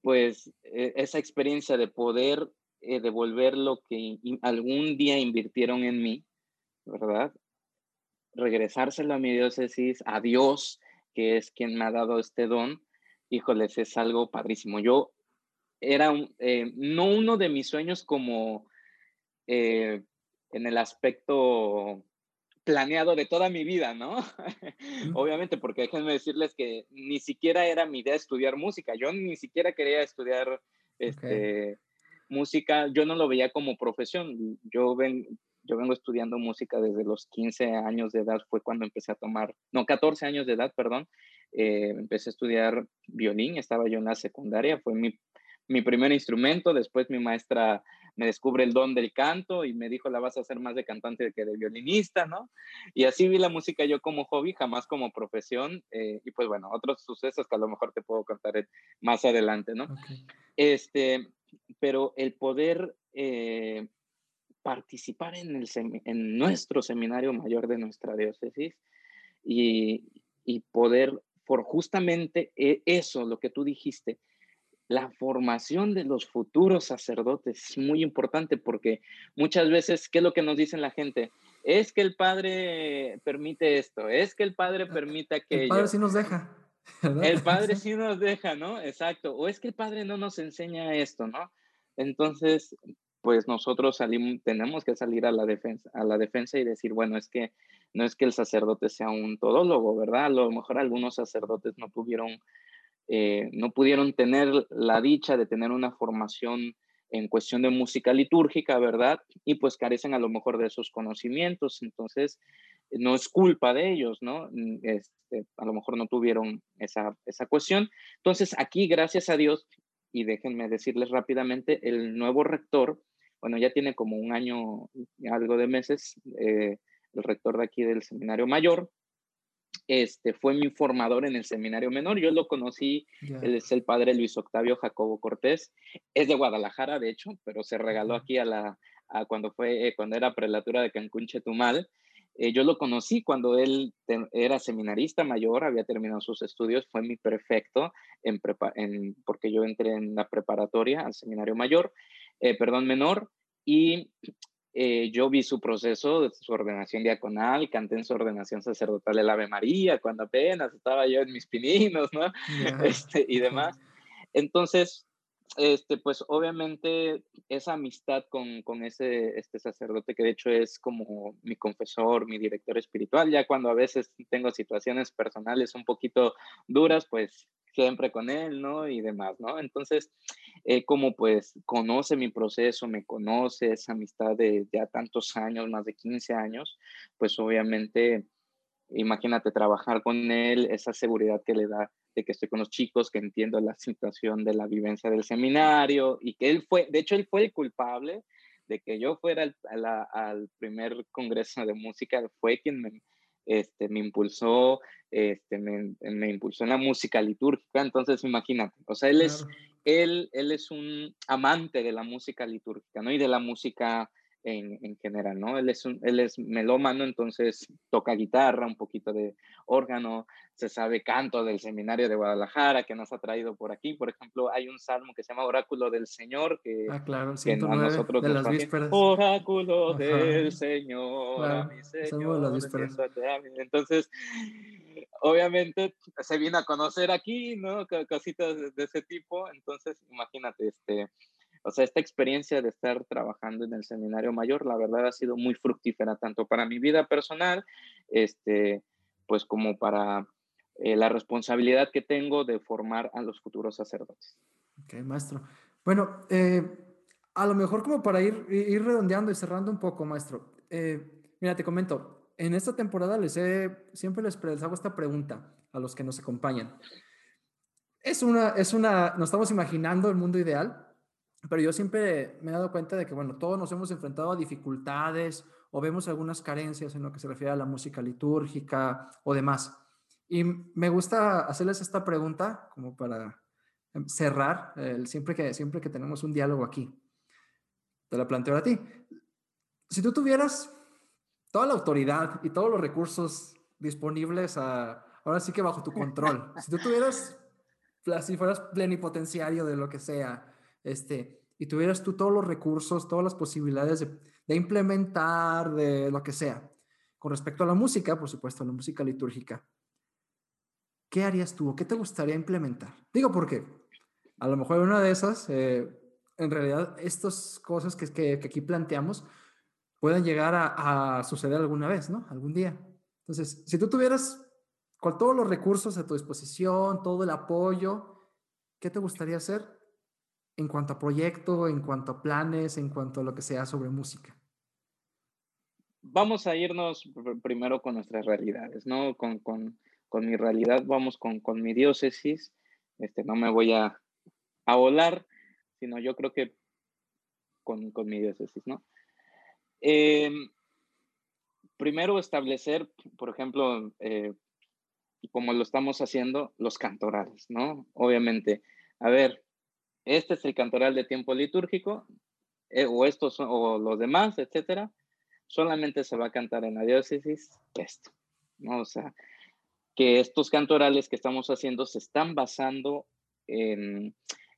pues e, esa experiencia de poder eh, devolver lo que algún día invirtieron en mí, ¿verdad? Regresárselo a mi diócesis, a Dios, que es quien me ha dado este don, híjoles, es algo padrísimo. Yo era eh, no uno de mis sueños como eh, en el aspecto planeado de toda mi vida, ¿no? Obviamente, porque déjenme decirles que ni siquiera era mi idea estudiar música, yo ni siquiera quería estudiar este, música, yo no lo veía como profesión, yo, ven, yo vengo estudiando música desde los 15 años de edad, fue cuando empecé a tomar, no, 14 años de edad, perdón, eh, empecé a estudiar violín, estaba yo en la secundaria, fue mi, mi primer instrumento, después mi maestra me descubre el don del canto y me dijo, la vas a hacer más de cantante que de violinista, ¿no? Y así vi la música yo como hobby, jamás como profesión, eh, y pues bueno, otros sucesos que a lo mejor te puedo contar más adelante, ¿no? Este, pero el poder eh, participar en, el en nuestro seminario mayor de nuestra diócesis y, y poder por justamente e, eso, lo que tú dijiste, la formación de los futuros sacerdotes es muy importante porque muchas veces, ¿qué es lo que nos dicen la gente? Es que el padre permite esto, es que el padre permite aquello. El padre sí nos deja. El padre sí nos deja, ¿no? Exacto. O es que el padre no nos enseña esto, ¿no? Entonces, pues nosotros salimos, tenemos que salir a la defensa, a la defensa y decir, bueno, es que no es que el sacerdote sea un todólogo, ¿verdad? A lo mejor algunos sacerdotes no tuvieron, eh, no pudieron tener la dicha de tener una formación en cuestión de música litúrgica, ¿verdad? Y pues carecen a lo mejor de esos conocimientos, entonces no es culpa de ellos, ¿no? Mm, este, a lo mejor no tuvieron esa, esa cuestión. Entonces aquí, gracias a Dios, y déjenme decirles rápidamente, el nuevo rector, bueno, ya tiene como un año algo de meses, eh, el rector de aquí del seminario mayor, este, fue mi formador en el seminario menor. Yo lo conocí, él es el padre Luis Octavio Jacobo Cortés, es de Guadalajara, de hecho, pero se regaló aquí a la, cuando, fue, eh, cuando era prelatura de Cancún Chetumal. Eh, yo lo conocí cuando él era seminarista mayor, había terminado sus estudios, fue mi prefecto, en, en porque yo entré en la preparatoria al seminario mayor, eh, perdón, menor, y eh, yo vi su proceso de su ordenación diaconal, canté en su ordenación sacerdotal el Ave María, cuando apenas estaba yo en mis pininos, ¿no? Este, y demás. Entonces, este, pues obviamente esa amistad con, con, ese este sacerdote que de hecho es como mi confesor, mi director espiritual, ya cuando a veces tengo situaciones personales un poquito duras, pues siempre con él, ¿no? Y demás, ¿no? Entonces, eh, como pues conoce mi proceso, me conoce esa amistad de ya tantos años, más de 15 años, pues obviamente, imagínate trabajar con él, esa seguridad que le da de que estoy con los chicos, que entiendo la situación de la vivencia del seminario y que él fue, de hecho, él fue el culpable de que yo fuera al, al primer congreso de música, fue quien me, este, me impulsó, este, me, me, impulsó en la música litúrgica, entonces imagínate, o sea, él es, él, él es un amante de la música litúrgica, ¿no? Y de la música en, en, general, ¿no? Él es, un, él es melómano, entonces toca guitarra, un poquito de órgano, se sabe canto del seminario de Guadalajara que nos ha traído por aquí. Por ejemplo, hay un salmo que se llama Oráculo del Señor, que, ah, claro, que a nosotros de las vísperas. Oráculo del Señor, mi Señor. las vísperas. Entonces, obviamente se viene a conocer aquí, ¿no? Cositas de ese tipo, entonces imagínate, este o sea, esta experiencia de estar trabajando en el seminario mayor, la verdad ha sido muy fructífera, tanto para mi vida personal, este, pues como para eh, la responsabilidad que tengo de formar a los futuros sacerdotes. Ok, maestro. Bueno, eh, a lo mejor como para ir, ir redondeando y cerrando un poco, maestro. Eh, mira, te comento, en esta temporada les he, siempre les, les hago esta pregunta a los que nos acompañan. Es una, es una, nos estamos imaginando el mundo ideal, pero yo siempre me he dado cuenta de que, bueno, todos nos hemos enfrentado a dificultades o vemos algunas carencias en lo que se refiere a la música litúrgica o demás. Y me gusta hacerles esta pregunta como para em, cerrar, siempre, que, siempre que tenemos un diálogo aquí. Te la planteo a ti. Si tú tuvieras toda la autoridad y todos los recursos disponibles a, ahora sí que bajo tu control, si tú tuvieras, si fueras plenipotenciario de lo que sea, este, y tuvieras tú todos los recursos, todas las posibilidades de, implementar, de lo que sea, con respecto a la música, por supuesto, la música litúrgica, ¿qué harías tú o qué te gustaría implementar? Digo porque a lo mejor una de esas, eh, en realidad, estas cosas que, que, aquí planteamos pueden llegar a, a, suceder alguna vez, ¿no? Algún día. Entonces, si tú tuvieras con todos los recursos a tu disposición, todo el apoyo, ¿qué te gustaría hacer en cuanto a proyecto, en cuanto a planes, en cuanto a lo que sea sobre música? Vamos a irnos primero con nuestras realidades, ¿no? Con, con, con mi realidad, vamos con, con, mi diócesis. Este, no me voy a, a volar, sino yo creo que con, con mi diócesis, ¿no? Eh, primero establecer, por ejemplo, eh, como lo estamos haciendo, los cantorales, ¿no? Obviamente, a ver, este es el cantoral de tiempo litúrgico, eh, o estos o los demás, etcétera, solamente se va a cantar en la diócesis esto, ¿no? O sea, que estos cantorales que estamos haciendo se están basando en,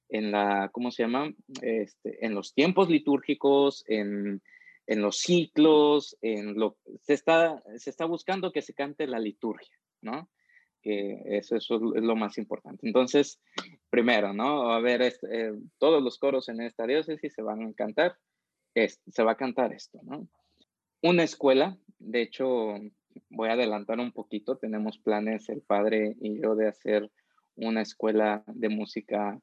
en la, ¿cómo se llama? Este, en los tiempos litúrgicos, en, en los ciclos, en lo, se está, se está buscando que se cante la liturgia, ¿no? Que eso, es lo más importante. Entonces, primero, ¿no? A ver, este, todos los coros en esta diócesis se van a cantar, se va a cantar esto, ¿no? Una escuela, de hecho, voy a adelantar un poquito, tenemos planes el padre y yo de hacer una escuela de música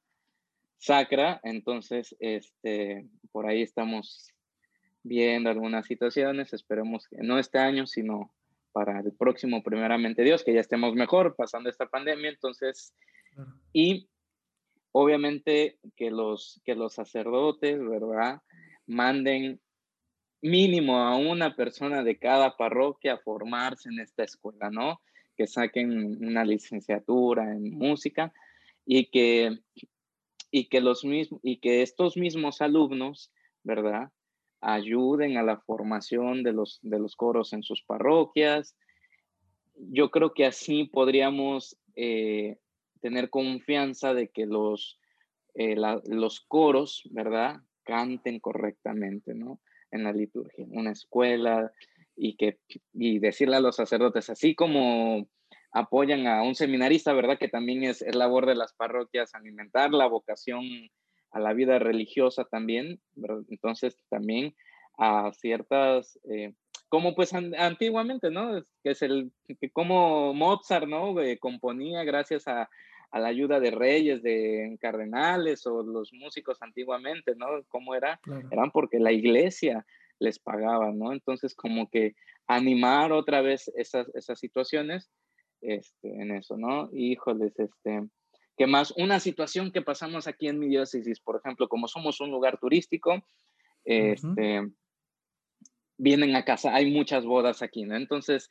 sacra, entonces, este, por ahí estamos viendo algunas situaciones, esperemos que no este año, sino para el próximo, primeramente Dios, que ya estemos mejor pasando esta pandemia. Entonces, y obviamente que los, que los sacerdotes, ¿verdad? Manden mínimo a una persona de cada parroquia a formarse en esta escuela, ¿no? Que saquen una licenciatura en música y que, y que, los mismos, y que estos mismos alumnos, ¿verdad? Ayuden a la formación de los, de los coros en sus parroquias. Yo creo que así podríamos eh, tener confianza de que los, eh, los coros, ¿verdad? Canten correctamente, ¿no? En la liturgia, una escuela y, que, y decirle a los sacerdotes, así como apoyan a un seminarista, ¿verdad? Que también es, es labor de las parroquias alimentar la vocación a la vida religiosa también, entonces también a ciertas, eh, como pues antiguamente, ¿no? Que es el, que como Mozart, ¿no? Eh, componía gracias a, a, la ayuda de reyes, de cardenales o los músicos antiguamente, ¿no? ¿Cómo era? Eran porque la iglesia les pagaba, ¿no? Entonces como que animar otra vez esas, esas situaciones este, en eso, ¿no? Híjoles, este, ¿Qué más? Una situación que pasamos aquí en mi diócesis, por ejemplo, como somos un lugar turístico, este, vienen a casa, hay muchas bodas aquí, ¿no? Entonces,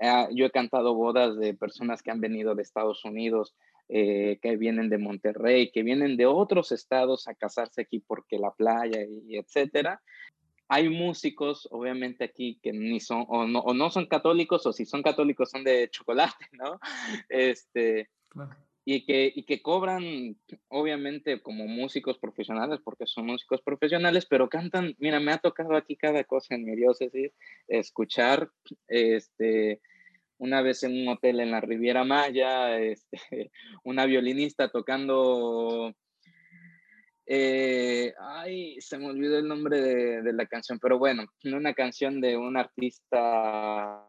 ah, yo he cantado bodas de personas que han venido de Estados Unidos, eh, que vienen de Monterrey, que vienen de otros estados a casarse aquí porque la playa y etcétera. Hay músicos, obviamente, aquí que ni son, o no, o no son católicos, o si son católicos son de chocolate, ¿no? Este, y que, y que cobran, obviamente, como músicos profesionales, porque son músicos profesionales, pero cantan, mira, me ha tocado aquí cada cosa en mi diócesis, escuchar, este, una vez en un hotel en la Riviera Maya, este, una violinista tocando, eh, ay, se me olvidó el nombre de, de la canción, pero bueno, una canción de un artista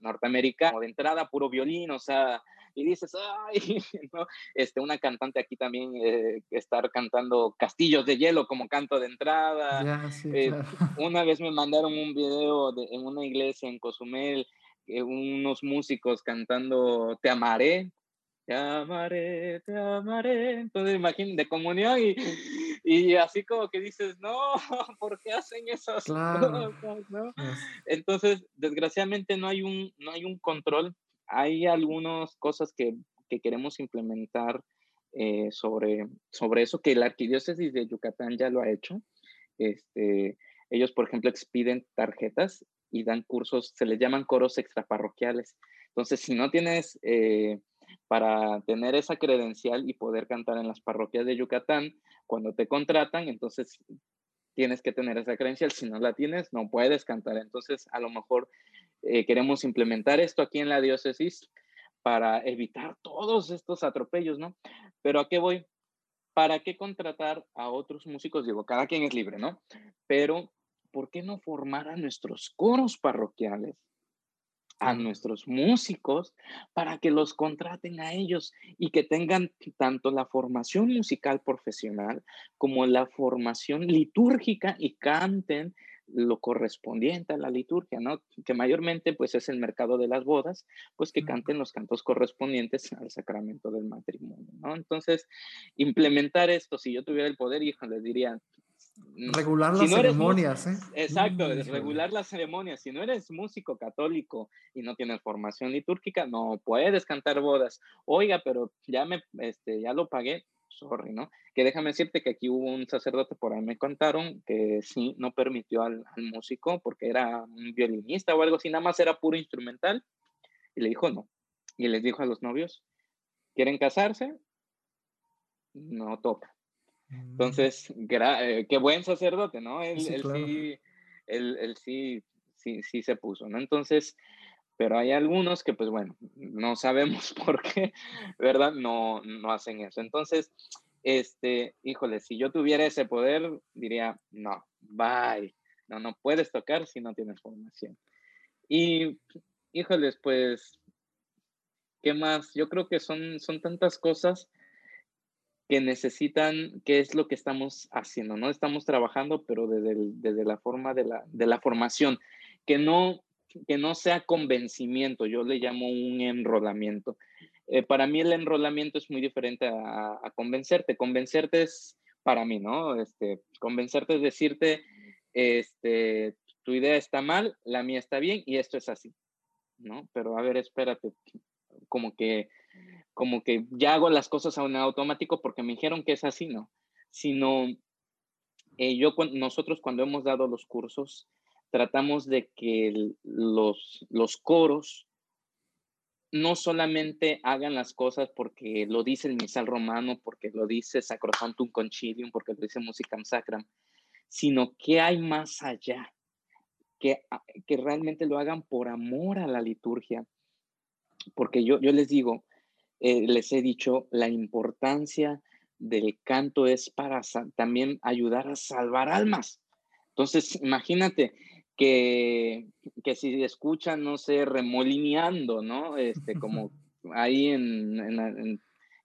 norteamericano, de entrada puro violín, o sea, y dices, ay, ¿no? Este, una cantante aquí también eh, estar cantando Castillos de Hielo como canto de entrada. Eh, una vez me mandaron un video de, en una iglesia en Cozumel, unos músicos cantando Te amaré, te amaré, te amaré. Entonces, imagínate, de comunión y, y, así como que dices, no, ¿por qué hacen esas cosas? ¿no? Entonces, desgraciadamente no hay un, no hay un control. Hay algunas cosas que, que queremos implementar eh, sobre, sobre eso, que la arquidiócesis de Yucatán ya lo ha hecho. Este, ellos, por ejemplo, expiden tarjetas y dan cursos, se les llaman coros extraparroquiales. Entonces, si no tienes... Eh, para tener esa credencial y poder cantar en las parroquias de Yucatán. Cuando te contratan, entonces tienes que tener esa credencial. Si no la tienes, no puedes cantar. Entonces, a lo mejor eh, queremos implementar esto aquí en la diócesis para evitar todos estos atropellos, ¿no? Pero ¿a qué voy? ¿Para qué contratar a otros músicos? Digo, cada quien es libre, ¿no? Pero, ¿por qué no formar a nuestros coros parroquiales? a nuestros músicos para que los contraten a ellos y que tengan tanto la formación musical profesional como la formación litúrgica y canten lo correspondiente a la liturgia, ¿no? Que mayormente pues es el mercado de las bodas, pues que canten los cantos correspondientes al sacramento del matrimonio, ¿no? Entonces, implementar esto, si yo tuviera el poder, hijo, les diría, Mm, regular las ceremonias, ¿eh? Exacto, regular las ceremonias. Si no eres músico católico y no tienes formación litúrgica, no puedes cantar bodas. Oiga, pero ya me, este, ya lo pagué, sorry, ¿no? Que déjame decirte que aquí hubo un sacerdote, por ahí me contaron, que sí, no permitió al, al músico porque era un violinista o algo así, nada más era puro instrumental. Y le dijo no. Y les dijo a los novios, ¿quieren casarse? No toca Mm. Entonces, eh, qué buen sacerdote, ¿no? Él sí, él, sí, sí, sí, se puso, ¿no? Entonces, pero hay algunos que, pues bueno, no sabemos por qué, ¿verdad? No, no hacen eso. Entonces, este, híjole, si yo tuviera ese poder, diría, no, bye, no, no puedes tocar si no tienes formación. Y, híjoles, pues, ¿qué más? Yo creo que son, son tantas cosas que necesitan, qué es lo que estamos haciendo, ¿no? Estamos trabajando, pero desde, desde la forma de la, de la formación, que no, que no sea convencimiento, yo le llamo un enrolamiento. Eh, para mí el enrolamiento es muy diferente a, a, convencerte. Convencerte es para mí, ¿no? Este, convencerte es decirte, este, tu idea está mal, la mía está bien y esto es así, ¿no? Pero a ver, espérate, como que como que ya hago las cosas en automático porque me dijeron que es así, ¿no? Sino eh, yo, nosotros cuando hemos dado los cursos, tratamos de que los, los coros no solamente hagan las cosas porque lo dice el misal romano, porque lo dice Sacrosantum Concilium, porque lo dice Musicam Sacram, sino que hay más allá, que, que realmente lo hagan por amor a la liturgia. Porque yo, yo les digo, eh, les he dicho, la importancia del canto es para también ayudar a salvar almas. Entonces, imagínate que, que si escuchan, no sé, remolineando, ¿no? Este, como ahí en,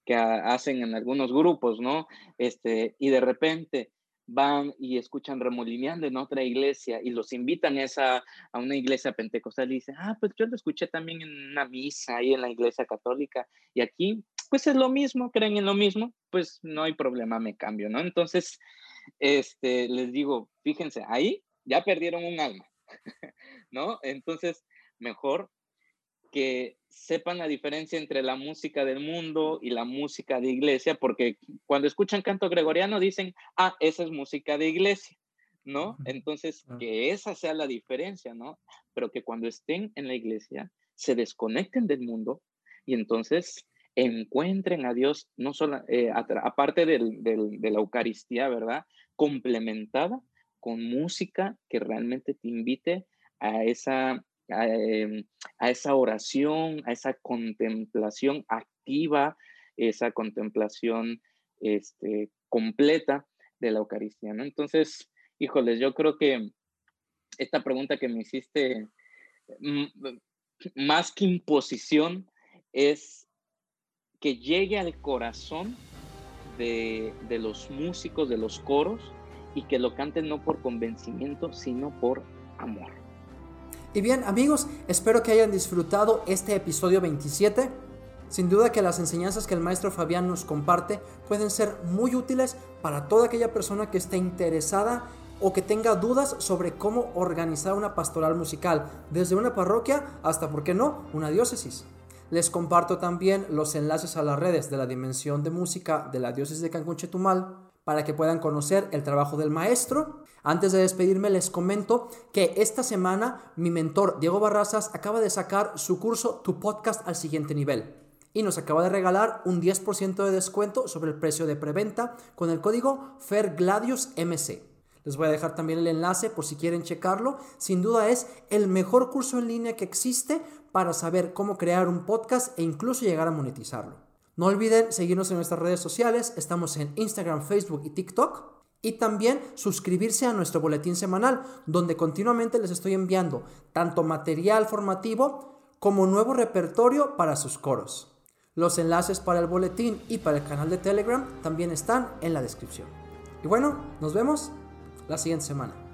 que hacen en algunos grupos, ¿no? Este, y de repente van y escuchan remolineando en otra iglesia y los invitan a, esa, a una iglesia pentecostal y dicen, ah, pues yo lo escuché también en una misa ahí en la iglesia católica y aquí, pues es lo mismo, creen en lo mismo, pues no hay problema, me cambio, ¿no? Entonces, este, les digo, fíjense, ahí ya perdieron un alma, ¿no? Entonces, mejor que sepan la diferencia entre la música del mundo y la música de iglesia, porque cuando escuchan canto gregoriano dicen, ah, esa es música de iglesia, ¿no? Entonces, que esa sea la diferencia, ¿no? Pero que cuando estén en la iglesia se desconecten del mundo y entonces encuentren a Dios, no solo, eh, aparte del, de la Eucaristía, ¿verdad? Complementada con música que realmente te invite a esa Em, a, esa oración, a esa contemplación activa, esa contemplación este, completa de la Eucaristía. ¿no? Entonces, híjoles, yo creo que esta pregunta que me hiciste, más que imposición, es que llegue al corazón de, de los músicos, de los coros, y que lo canten no por convencimiento, sino por amor. Y bien, amigos, espero que hayan disfrutado este episodio 27. Sin duda que las enseñanzas que el maestro Fabián nos comparte pueden ser muy útiles para toda aquella persona que esté interesada o que tenga dudas sobre cómo organizar una pastoral musical, desde una parroquia hasta, ¿por qué no?, una diócesis. Les comparto también los enlaces a las redes de la Dimensión de Música de la Diócesis de Cancún Chetumal para que puedan conocer el trabajo del maestro. Antes de despedirme les comento que esta semana mi mentor Diego Barrazas acaba de sacar su curso Tu podcast al siguiente nivel y nos acaba de regalar un 10% de descuento sobre el precio de preventa con el código FERGLADIUSMC. Les voy a dejar también el enlace por si quieren checarlo. Sin duda es el mejor curso en línea que existe para saber cómo crear un podcast e incluso llegar a monetizarlo. No olviden seguirnos en nuestras redes sociales, estamos en Instagram, Facebook y TikTok. Y también suscribirse a nuestro boletín semanal, donde continuamente les estoy enviando tanto material formativo como nuevo repertorio para sus coros. Los enlaces para el boletín y para el canal de Telegram también están en la descripción. Y bueno, nos vemos la siguiente semana.